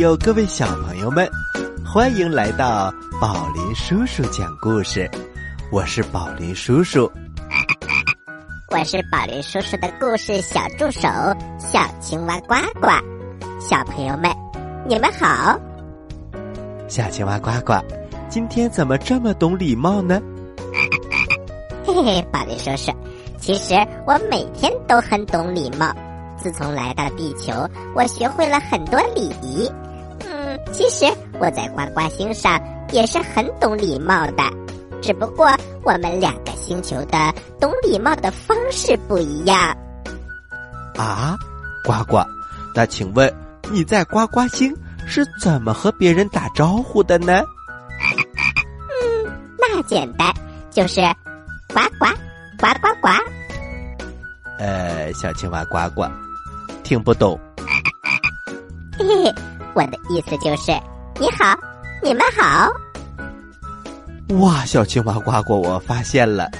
各位大朋友，各位小朋友们，欢迎来到宝林叔叔讲故事。我是宝林叔叔，我是宝林叔叔的故事小助手小青蛙呱呱。小朋友们，你们好。小青蛙呱呱，今天怎么这么懂礼貌呢？嘿嘿，宝林叔叔，其实我每天都很懂礼貌。自从来到地球，我学会了很多礼仪。嗯，其实我在呱呱星上也是很懂礼貌的，只不过我们两个星球的懂礼貌的方式不一样。啊，呱呱，那请问你在呱呱星是怎么和别人打招呼的呢？嗯，那简单，就是呱呱呱呱呱。呃，小青蛙呱呱。听不懂，嘿嘿，我的意思就是你好，你们好。哇，小青蛙呱呱，我发现了，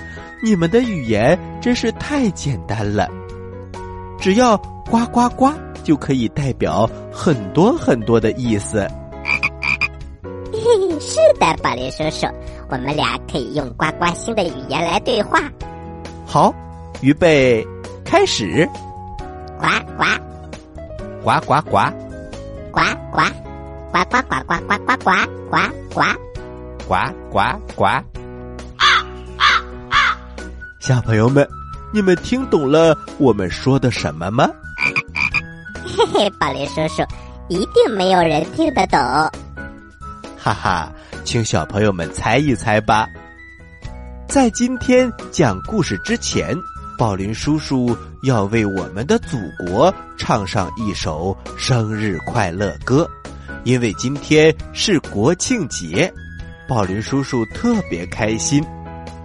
你们的语言真是太简单了，只要呱呱呱就可以代表很多很多的意思。是的，宝林叔叔，我们俩可以用呱呱星的语言来对话。好，预备，开始。呱呱，呱呱呱，呱呱，呱呱呱呱呱呱呱呱呱呱呱。啊啊啊！小朋友们，你们听懂了我们说的什么吗？嘿嘿，宝林叔叔，一定没有人听得懂。哈哈，请小朋友们猜一猜吧。在今天讲故事之前。宝林叔叔要为我们的祖国唱上一首生日快乐歌，因为今天是国庆节，宝林叔叔特别开心。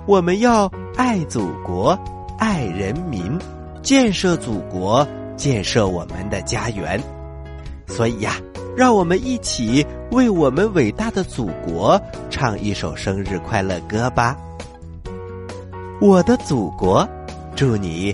我们要爱祖国，爱人民，建设祖国，建设我们的家园。所以呀，让我们一起为我们伟大的祖国唱一首生日快乐歌吧！我的祖国。祝你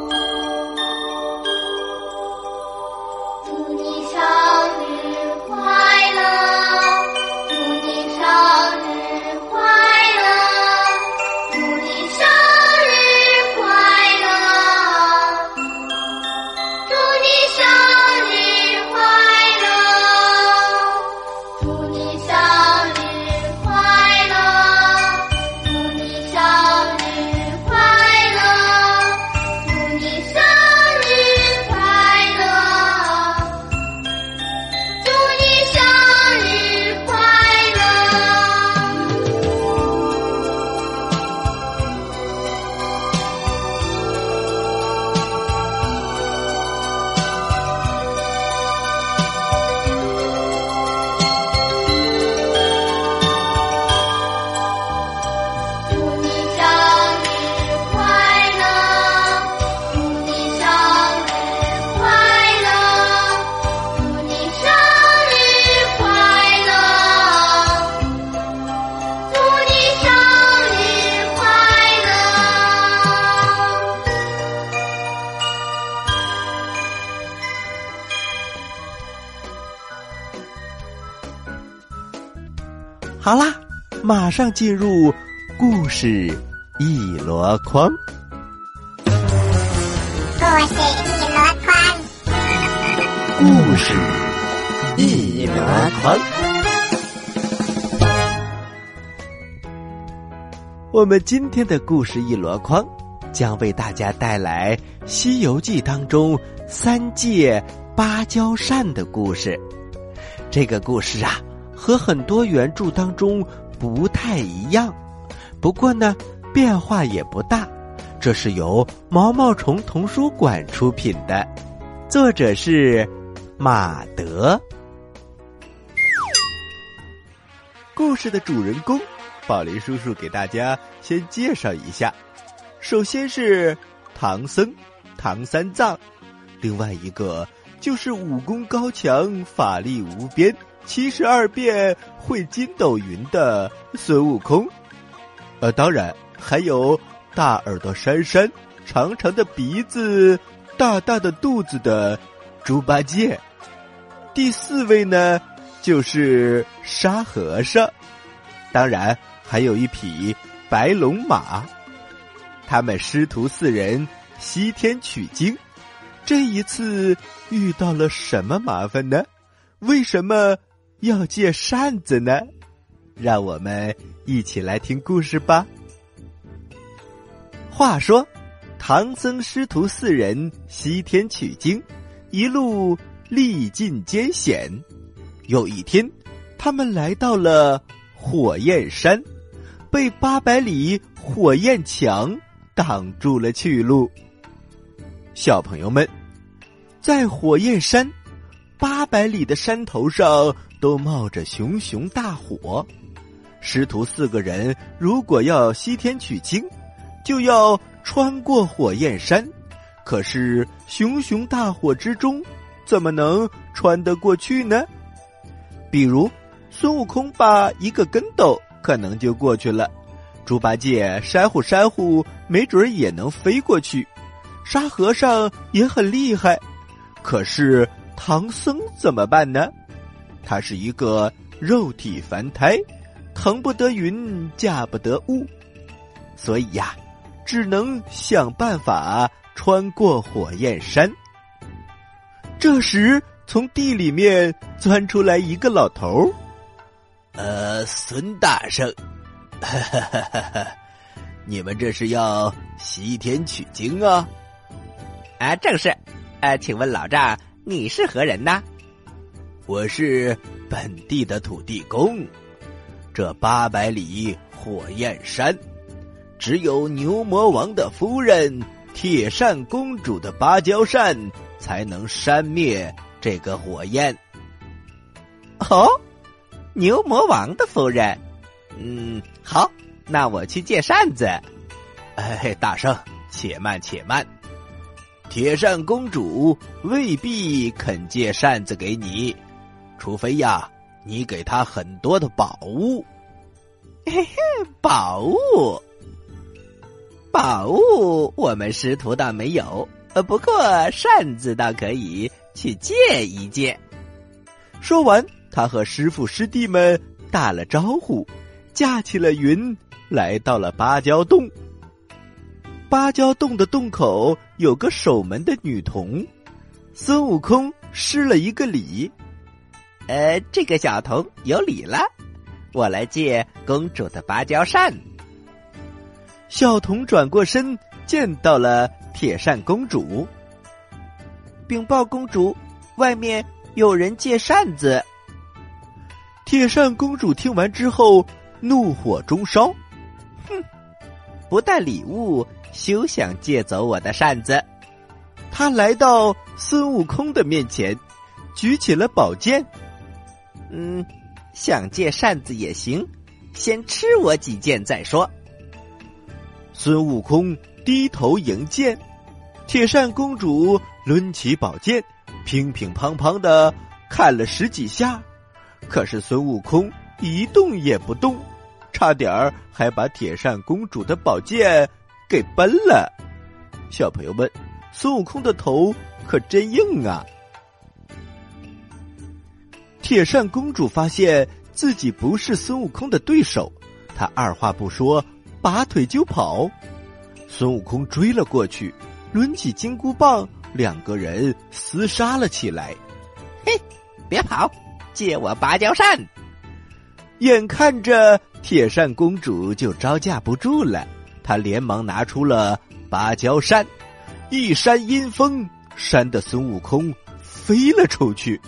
好啦，马上进入故事一箩筐。故事一箩筐，故事一箩筐。我们今天的故事一箩筐将为大家带来《西游记》当中三借芭蕉扇的故事。这个故事啊。和很多原著当中不太一样，不过呢，变化也不大。这是由毛毛虫童书馆出品的，作者是马德。故事的主人公，宝林叔叔给大家先介绍一下。首先是唐僧、唐三藏，另外一个就是武功高强、法力无边、七十二变会筋斗云的孙悟空。呃，当然还有大耳朵珊珊、长长的鼻子、大大的肚子的猪八戒。第四位呢，就是沙和尚。当然还有一匹白龙马。他们师徒四人西天取经，这一次遇到了什么麻烦呢？为什么要借扇子呢？让我们一起来听故事吧。话说，唐僧师徒四人西天取经，一路历尽艰险。有一天，他们来到了火焰山，被八百里火焰墙。挡住了去路。小朋友们，在火焰山八百里的山头上都冒着熊熊大火。师徒四个人如果要西天取经，就要穿过火焰山。可是熊熊大火之中，怎么能穿得过去呢？比如孙悟空把一个跟斗，可能就过去了。猪八戒扇呼扇呼，没准也能飞过去；沙和尚也很厉害，可是唐僧怎么办呢？他是一个肉体凡胎，腾不得云，驾不得雾，所以呀，只能想办法穿过火焰山。这时，从地里面钻出来一个老头儿，呃，孙大圣。哈哈哈！你们这是要西天取经啊？啊，正是。呃，请问老丈，你是何人呢？我是本地的土地公。这八百里火焰山，只有牛魔王的夫人铁扇公主的芭蕉扇才能扇灭这个火焰。哦，牛魔王的夫人。嗯，好，那我去借扇子。哎，大圣，且慢且慢，铁扇公主未必肯借扇子给你，除非呀，你给她很多的宝物。嘿嘿，宝物，宝物，我们师徒倒没有，呃，不过扇子倒可以去借一借。说完，他和师傅师弟们打了招呼。架起了云，来到了芭蕉洞。芭蕉洞的洞口有个守门的女童，孙悟空施了一个礼：“呃，这个小童有礼了，我来借公主的芭蕉扇。”小童转过身，见到了铁扇公主，禀报公主，外面有人借扇子。铁扇公主听完之后。怒火中烧，哼！不带礼物，休想借走我的扇子。他来到孙悟空的面前，举起了宝剑。嗯，想借扇子也行，先吃我几剑再说。孙悟空低头迎剑，铁扇公主抡起宝剑，乒乒乓乓的砍了十几下，可是孙悟空一动也不动。差点儿还把铁扇公主的宝剑给崩了，小朋友们，孙悟空的头可真硬啊！铁扇公主发现自己不是孙悟空的对手，她二话不说，拔腿就跑。孙悟空追了过去，抡起金箍棒，两个人厮杀了起来。嘿，别跑，借我芭蕉扇！眼看着。铁扇公主就招架不住了，他连忙拿出了芭蕉扇，一扇阴风，扇的孙悟空飞了出去。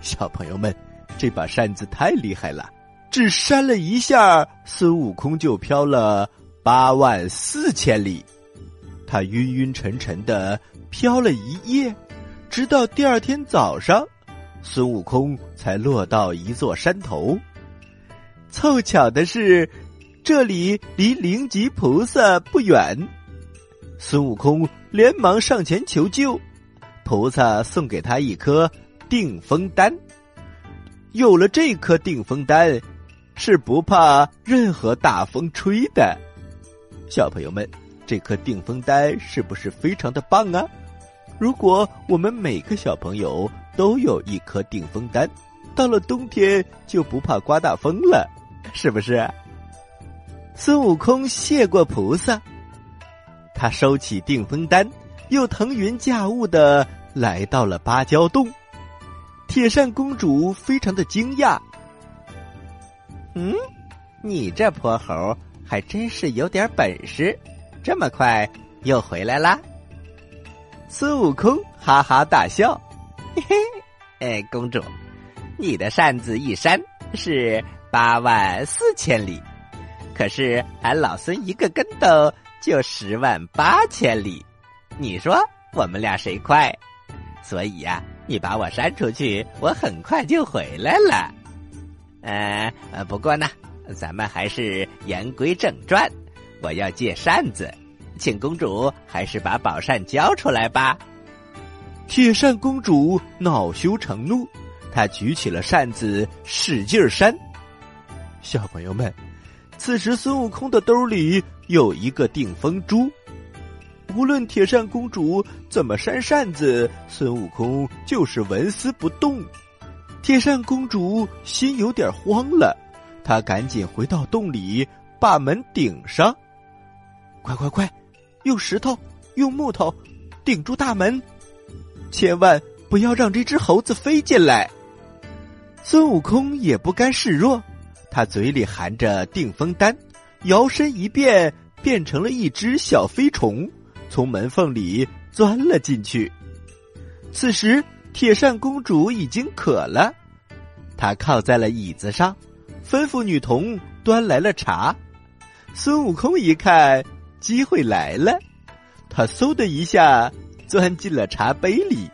小朋友们，这把扇子太厉害了，只扇了一下，孙悟空就飘了八万四千里。他晕晕沉沉的飘了一夜，直到第二天早上，孙悟空才落到一座山头。凑巧的是，这里离灵吉菩萨不远。孙悟空连忙上前求救，菩萨送给他一颗定风丹。有了这颗定风丹，是不怕任何大风吹的。小朋友们，这颗定风丹是不是非常的棒啊？如果我们每个小朋友都有一颗定风丹，到了冬天就不怕刮大风了，是不是？孙悟空谢过菩萨，他收起定风丹，又腾云驾雾的来到了芭蕉洞。铁扇公主非常的惊讶，嗯，你这泼猴还真是有点本事，这么快又回来啦！孙悟空哈哈大笑，嘿嘿，哎，公主，你的扇子一扇是八万四千里，可是俺老孙一个跟斗就十万八千里，你说我们俩谁快？所以呀，你把我扇出去，我很快就回来了。呃呃，不过呢，咱们还是言归正传，我要借扇子。请公主还是把宝扇交出来吧。铁扇公主恼羞成怒，她举起了扇子，使劲扇。小朋友们，此时孙悟空的兜里有一个定风珠，无论铁扇公主怎么扇扇子，孙悟空就是纹丝不动。铁扇公主心有点慌了，她赶紧回到洞里，把门顶上。快快快！用石头，用木头顶住大门，千万不要让这只猴子飞进来。孙悟空也不甘示弱，他嘴里含着定风丹，摇身一变，变成了一只小飞虫，从门缝里钻了进去。此时，铁扇公主已经渴了，她靠在了椅子上，吩咐女童端来了茶。孙悟空一看。机会来了，他嗖的一下钻进了茶杯里，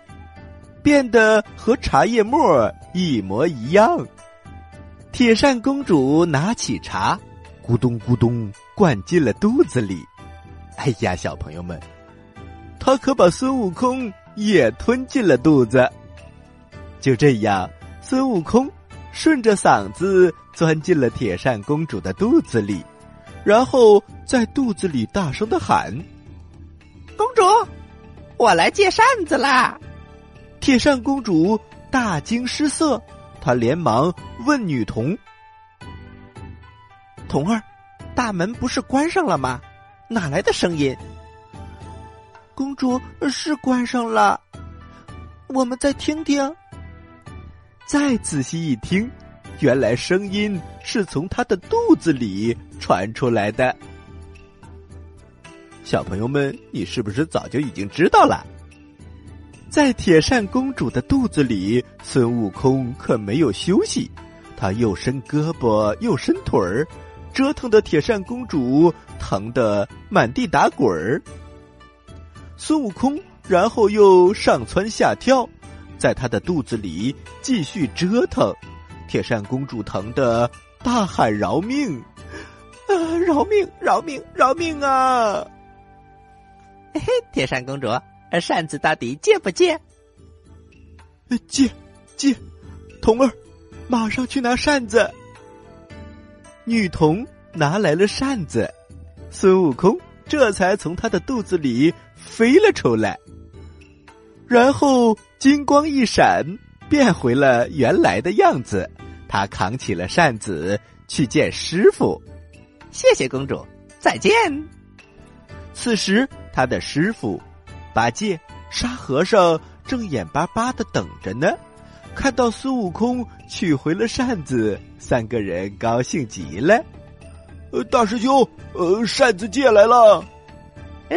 变得和茶叶沫一模一样。铁扇公主拿起茶，咕咚咕咚灌进了肚子里。哎呀，小朋友们，他可把孙悟空也吞进了肚子。就这样，孙悟空顺着嗓子钻进了铁扇公主的肚子里。然后在肚子里大声的喊：“公主，我来借扇子啦！”铁扇公主大惊失色，他连忙问女童：“童儿，大门不是关上了吗？哪来的声音？”公主是关上了，我们再听听。再仔细一听。原来声音是从他的肚子里传出来的。小朋友们，你是不是早就已经知道了？在铁扇公主的肚子里，孙悟空可没有休息，他又伸胳膊又伸腿儿，折腾的铁扇公主疼得满地打滚儿。孙悟空然后又上蹿下跳，在他的肚子里继续折腾。铁扇公主疼得大喊饶命，啊！饶命！饶命！饶命啊！嘿嘿，铁扇公主，扇子到底借不借？借，借！童儿，马上去拿扇子。女童拿来了扇子，孙悟空这才从他的肚子里飞了出来，然后金光一闪，变回了原来的样子。他扛起了扇子去见师傅，谢谢公主，再见。此时，他的师傅八戒、沙和尚正眼巴巴的等着呢。看到孙悟空取回了扇子，三个人高兴极了。呃，大师兄，呃，扇子借来了。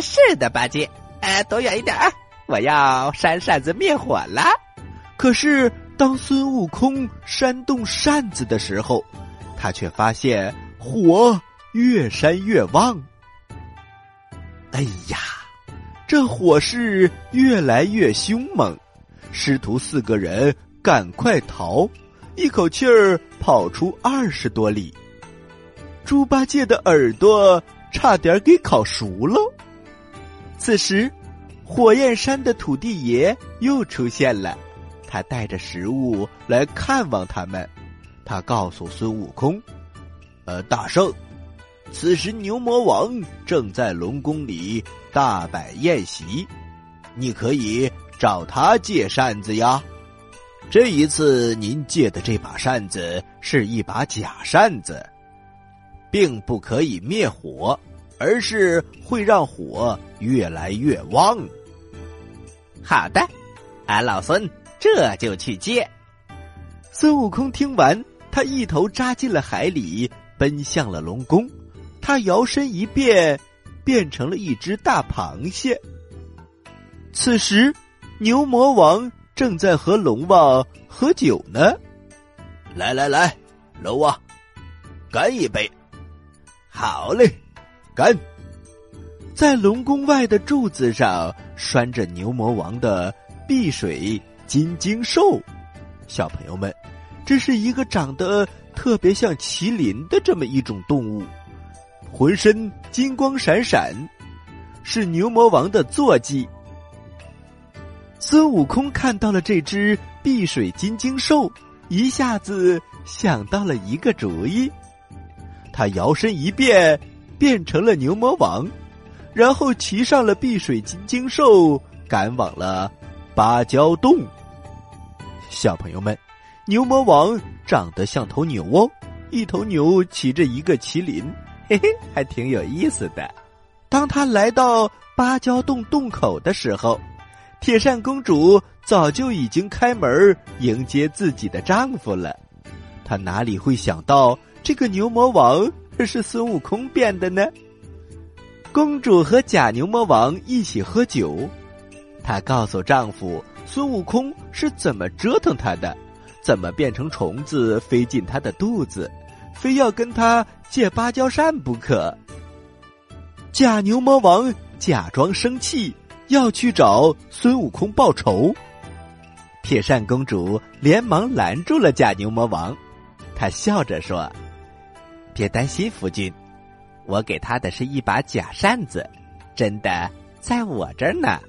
是的，八戒，呃，躲远一点啊！我要扇扇子灭火了。可是。当孙悟空扇动扇子的时候，他却发现火越扇越旺。哎呀，这火势越来越凶猛，师徒四个人赶快逃，一口气儿跑出二十多里。猪八戒的耳朵差点给烤熟了。此时，火焰山的土地爷又出现了，他带着食物来看望他们。他告诉孙悟空：“呃，大圣，此时牛魔王正在龙宫里大摆宴席，你可以找他借扇子呀。这一次您借的这把扇子是一把假扇子，并不可以灭火，而是会让火越来越旺。”好的，俺老孙这就去借。孙悟空听完。他一头扎进了海里，奔向了龙宫。他摇身一变，变成了一只大螃蟹。此时，牛魔王正在和龙王喝酒呢。来来来，龙王，干一杯！好嘞，干！在龙宫外的柱子上拴着牛魔王的碧水金睛兽。小朋友们。这是一个长得特别像麒麟的这么一种动物，浑身金光闪闪，是牛魔王的坐骑。孙悟空看到了这只碧水金睛兽，一下子想到了一个主意，他摇身一变，变成了牛魔王，然后骑上了碧水金睛兽，赶往了芭蕉洞。小朋友们。牛魔王长得像头牛哦，一头牛骑着一个麒麟，嘿嘿，还挺有意思的。当他来到芭蕉洞洞口的时候，铁扇公主早就已经开门迎接自己的丈夫了。她哪里会想到这个牛魔王是孙悟空变的呢？公主和假牛魔王一起喝酒，她告诉丈夫孙悟空是怎么折腾她的。怎么变成虫子飞进她的肚子，非要跟他借芭蕉扇不可？假牛魔王假装生气，要去找孙悟空报仇。铁扇公主连忙拦住了假牛魔王，她笑着说：“别担心，夫君，我给他的是一把假扇子，真的在我这儿呢。”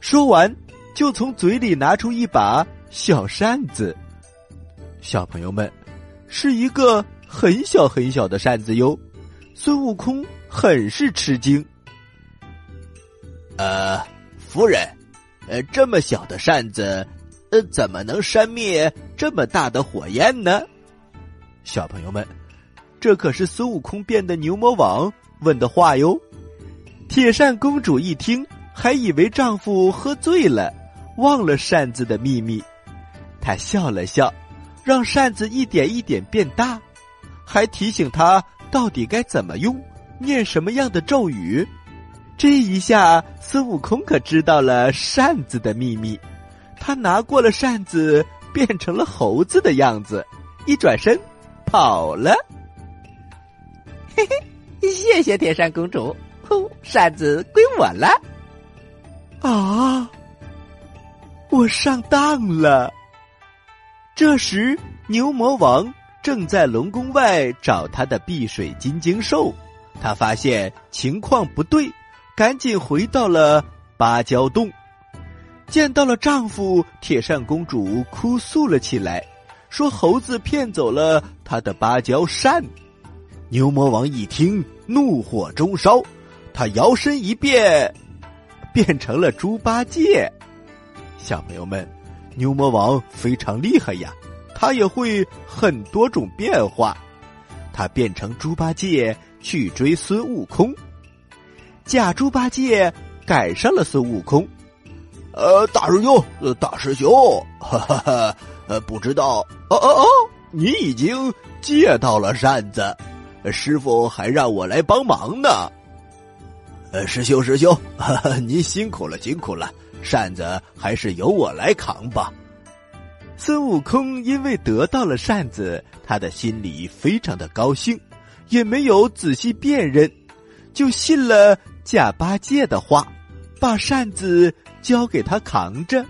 说完，就从嘴里拿出一把。小扇子，小朋友们，是一个很小很小的扇子哟。孙悟空很是吃惊。呃，夫人，呃，这么小的扇子，呃，怎么能扇灭这么大的火焰呢？小朋友们，这可是孙悟空变的牛魔王问的话哟。铁扇公主一听，还以为丈夫喝醉了，忘了扇子的秘密。她笑了笑，让扇子一点一点变大，还提醒他到底该怎么用，念什么样的咒语。这一下，孙悟空可知道了扇子的秘密。他拿过了扇子，变成了猴子的样子，一转身跑了。嘿嘿，谢谢铁扇公主，扇子归我了。啊，我上当了。这时，牛魔王正在龙宫外找他的碧水金睛兽。他发现情况不对，赶紧回到了芭蕉洞。见到了丈夫，铁扇公主哭诉了起来，说猴子骗走了她的芭蕉扇。牛魔王一听，怒火中烧，他摇身一变，变成了猪八戒。小朋友们。牛魔王非常厉害呀，他也会很多种变化。他变成猪八戒去追孙悟空，假猪八戒赶上了孙悟空。呃，大师兄，大师兄，哈哈哈，呃，不知道，哦哦哦，你已经借到了扇子，师傅还让我来帮忙呢。呃，师兄，师兄，哈哈，您辛苦了，辛苦了。扇子还是由我来扛吧。孙悟空因为得到了扇子，他的心里非常的高兴，也没有仔细辨认，就信了假八戒的话，把扇子交给他扛着。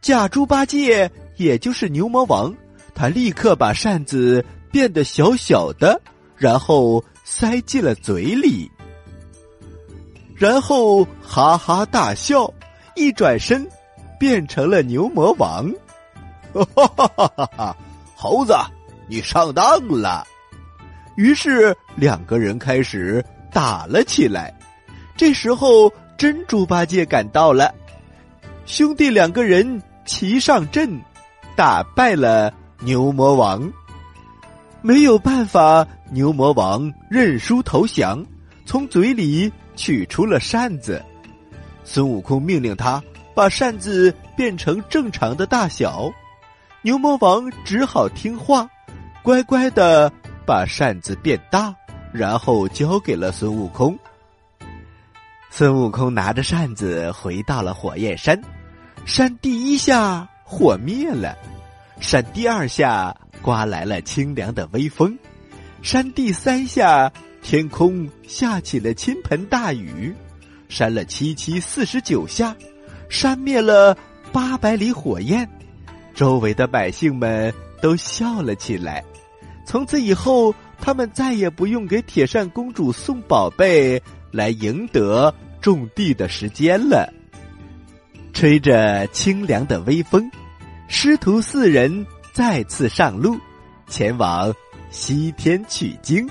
假猪八戒也就是牛魔王，他立刻把扇子变得小小的，然后塞进了嘴里。然后哈哈大笑，一转身变成了牛魔王。哈哈哈哈哈！猴子，你上当了。于是两个人开始打了起来。这时候，真猪八戒赶到了，兄弟两个人齐上阵，打败了牛魔王。没有办法，牛魔王认输投降，从嘴里取出了扇子。孙悟空命令他把扇子变成正常的大小，牛魔王只好听话，乖乖的。把扇子变大，然后交给了孙悟空。孙悟空拿着扇子回到了火焰山，扇第一下火灭了，扇第二下刮来了清凉的微风，扇第三下天空下起了倾盆大雨，扇了七七四十九下，扇灭了八百里火焰，周围的百姓们都笑了起来。从此以后，他们再也不用给铁扇公主送宝贝来赢得种地的时间了。吹着清凉的微风，师徒四人再次上路，前往西天取经。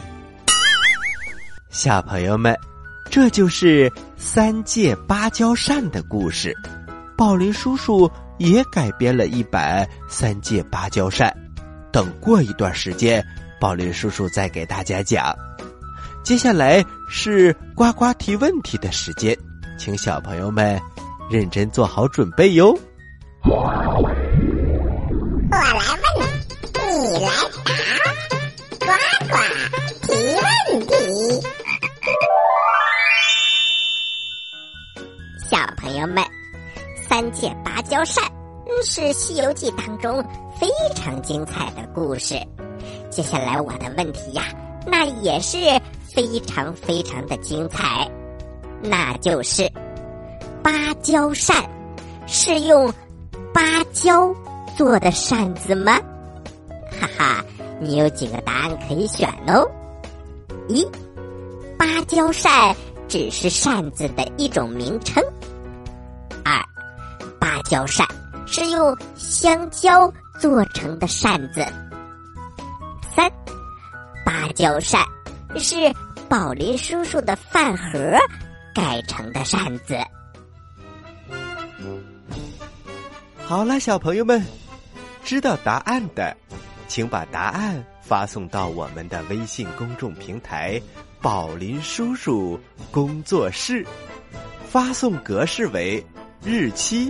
小朋友们，这就是三界芭蕉扇的故事。宝林叔叔也改编了一版三界芭蕉扇。等过一段时间，宝林叔叔再给大家讲。接下来是呱呱提问题的时间，请小朋友们认真做好准备哟。我来芭蕉扇。是《西游记》当中非常精彩的故事。接下来我的问题呀，那也是非常非常的精彩，那就是芭蕉扇是用芭蕉做的扇子吗？哈哈，你有几个答案可以选哦。一，芭蕉扇只是扇子的一种名称。蕉扇。是用香蕉做成的扇子。三，芭蕉扇是宝林叔叔的饭盒改成的扇子。好了，小朋友们，知道答案的，请把答案发送到我们的微信公众平台“宝林叔叔工作室”，发送格式为日期